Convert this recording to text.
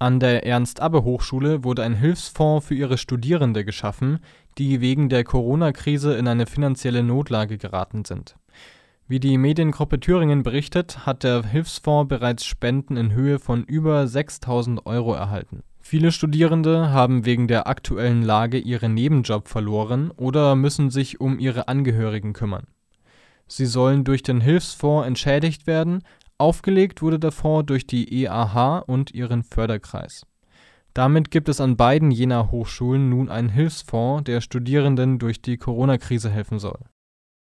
An der Ernst-Abbe-Hochschule wurde ein Hilfsfonds für ihre Studierende geschaffen, die wegen der Corona-Krise in eine finanzielle Notlage geraten sind. Wie die Mediengruppe Thüringen berichtet, hat der Hilfsfonds bereits Spenden in Höhe von über 6.000 Euro erhalten. Viele Studierende haben wegen der aktuellen Lage ihren Nebenjob verloren oder müssen sich um ihre Angehörigen kümmern. Sie sollen durch den Hilfsfonds entschädigt werden Aufgelegt wurde der Fonds durch die EAH und ihren Förderkreis. Damit gibt es an beiden Jenaer Hochschulen nun einen Hilfsfonds, der Studierenden durch die Corona-Krise helfen soll